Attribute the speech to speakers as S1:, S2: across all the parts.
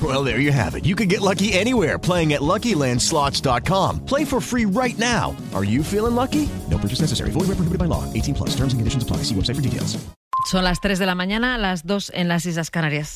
S1: Well, there you have it. You can get lucky anywhere playing at LuckyLandSlots.com. Play for free right now. Are you feeling lucky? No purchase necessary. Void where prohibited by law. 18 plus. Terms and conditions apply. See website for details.
S2: Son las 3 de la mañana, las 2 en las Islas Canarias.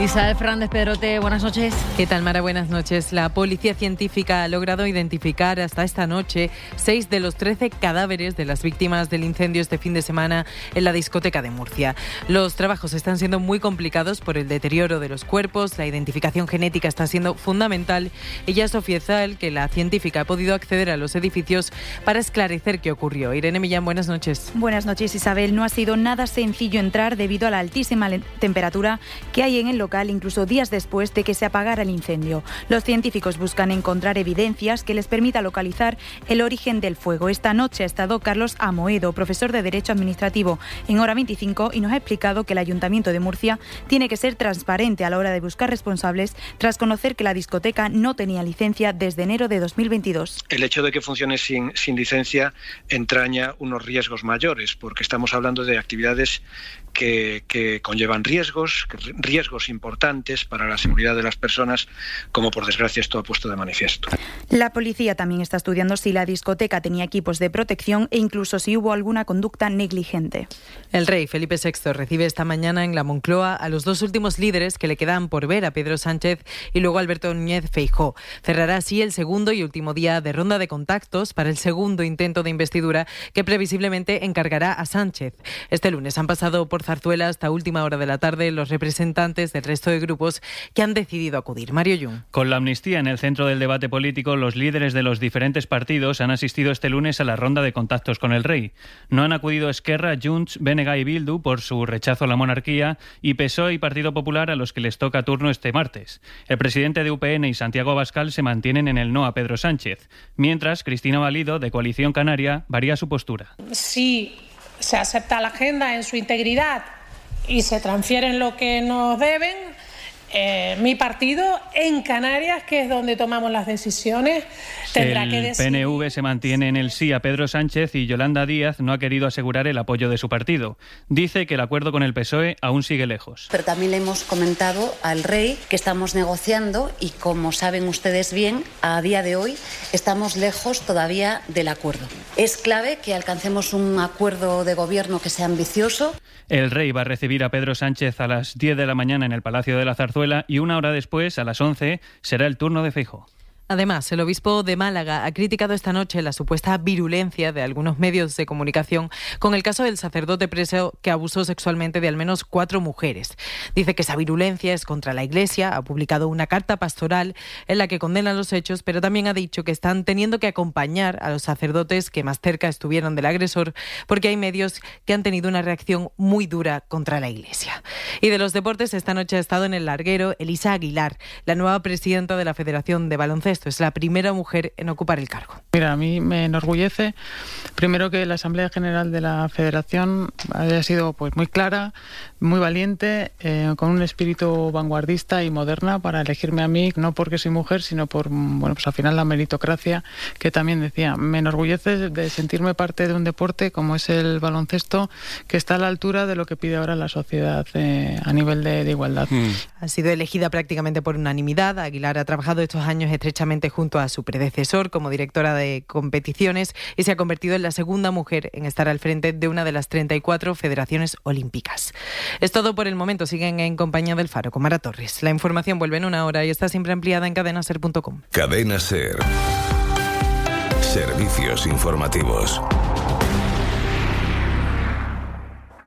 S2: Isabel Fernández Pedrote, buenas noches.
S3: ¿Qué tal, Mara? Buenas noches. La policía científica ha logrado identificar hasta esta noche seis de los 13 cadáveres de las víctimas del incendio este fin de semana en la discoteca de Murcia. Los trabajos están siendo muy complicados por el deterioro de los cuerpos, la identificación genética está siendo fundamental y ya es oficial que la científica ha podido acceder a los edificios para esclarecer qué ocurrió. Irene Millán, buenas noches.
S4: Buenas noches, Isabel. No ha sido nada sencillo entrar debido a la altísima temperatura que hay en el local, incluso días después de que se apagara el incendio. Los científicos buscan encontrar evidencias que les permita localizar el origen del fuego. Esta noche ha estado Carlos Amoedo, profesor de Derecho Administrativo en Hora 25, y nos ha explicado que el Ayuntamiento de Murcia tiene que ser transparente a la hora de buscar responsables tras conocer que la discoteca no tenía licencia desde enero de 2022.
S5: El hecho de que funcione sin, sin licencia entraña unos riesgos mayores, porque estamos hablando de actividades que, que, conllevan riesgos, riesgos importantes para la seguridad de las personas, como por desgracia esto ha puesto de manifiesto.
S4: La policía también está estudiando si la discoteca tenía equipos de protección e incluso si hubo alguna conducta negligente.
S3: El rey Felipe VI recibe esta mañana en la Moncloa a los dos últimos líderes que le quedan por ver, a Pedro Sánchez y luego Alberto Núñez Feijó. Cerrará así el segundo y último día de ronda de contactos para el segundo intento de investidura que previsiblemente encargará a Sánchez. Este lunes han pasado por Zarzuela hasta última hora de la tarde los representantes del resto de grupos que han decidido acudir. Mario Jung.
S6: Con la amnistía en el centro del debate político, los líderes de los diferentes partidos han asistido este lunes a la ronda de contactos con el rey. No han acudido Esquerra, Junts, Benega y Bildu por su rechazo a la monarquía y PSOE y Partido Popular a los que les toca turno este martes. El presidente de UPN y Santiago Abascal se mantienen en el no a Pedro Sánchez, mientras Cristina Valido, de Coalición Canaria, varía su postura.
S7: Sí se acepta la agenda en su integridad y se transfieren lo que nos deben, eh, mi partido en Canarias, que es donde tomamos las decisiones, tendrá
S6: el
S7: que decidir.
S6: PNV se mantiene en el sí a Pedro Sánchez y Yolanda Díaz no ha querido asegurar el apoyo de su partido. Dice que el acuerdo con el PSOE aún sigue lejos.
S8: Pero también le hemos comentado al rey que estamos negociando y, como saben ustedes bien, a día de hoy estamos lejos todavía del acuerdo. Es clave que alcancemos un acuerdo de gobierno que sea ambicioso.
S6: El rey va a recibir a Pedro Sánchez a las 10 de la mañana en el Palacio de la Zarzuela y una hora después, a las 11, será el turno de Feijóo.
S3: Además, el obispo de Málaga ha criticado esta noche la supuesta virulencia de algunos medios de comunicación con el caso del sacerdote preso que abusó sexualmente de al menos cuatro mujeres. Dice que esa virulencia es contra la Iglesia, ha publicado una carta pastoral en la que condena los hechos, pero también ha dicho que están teniendo que acompañar a los sacerdotes que más cerca estuvieron del agresor porque hay medios que han tenido una reacción muy dura contra la Iglesia. Y de los deportes, esta noche ha estado en el larguero Elisa Aguilar, la nueva presidenta de la Federación de Baloncesto. Es la primera mujer en ocupar el cargo.
S9: Mira, a mí me enorgullece primero que la Asamblea General de la Federación haya sido pues muy clara, muy valiente, eh, con un espíritu vanguardista y moderna para elegirme a mí, no porque soy mujer, sino por bueno, pues al final la meritocracia que también decía. Me enorgullece de sentirme parte de un deporte como es el baloncesto, que está a la altura de lo que pide ahora la sociedad eh, a nivel de, de igualdad.
S3: Ha sido elegida prácticamente por unanimidad. Aguilar ha trabajado estos años estrechamente junto a su predecesor como directora de competiciones y se ha convertido en la segunda mujer en estar al frente de una de las 34 federaciones olímpicas. Es todo por el momento. Siguen en compañía del Faro con Mara Torres. La información vuelve en una hora y está siempre ampliada en cadenaser.com.
S10: Cadena Ser. Servicios informativos.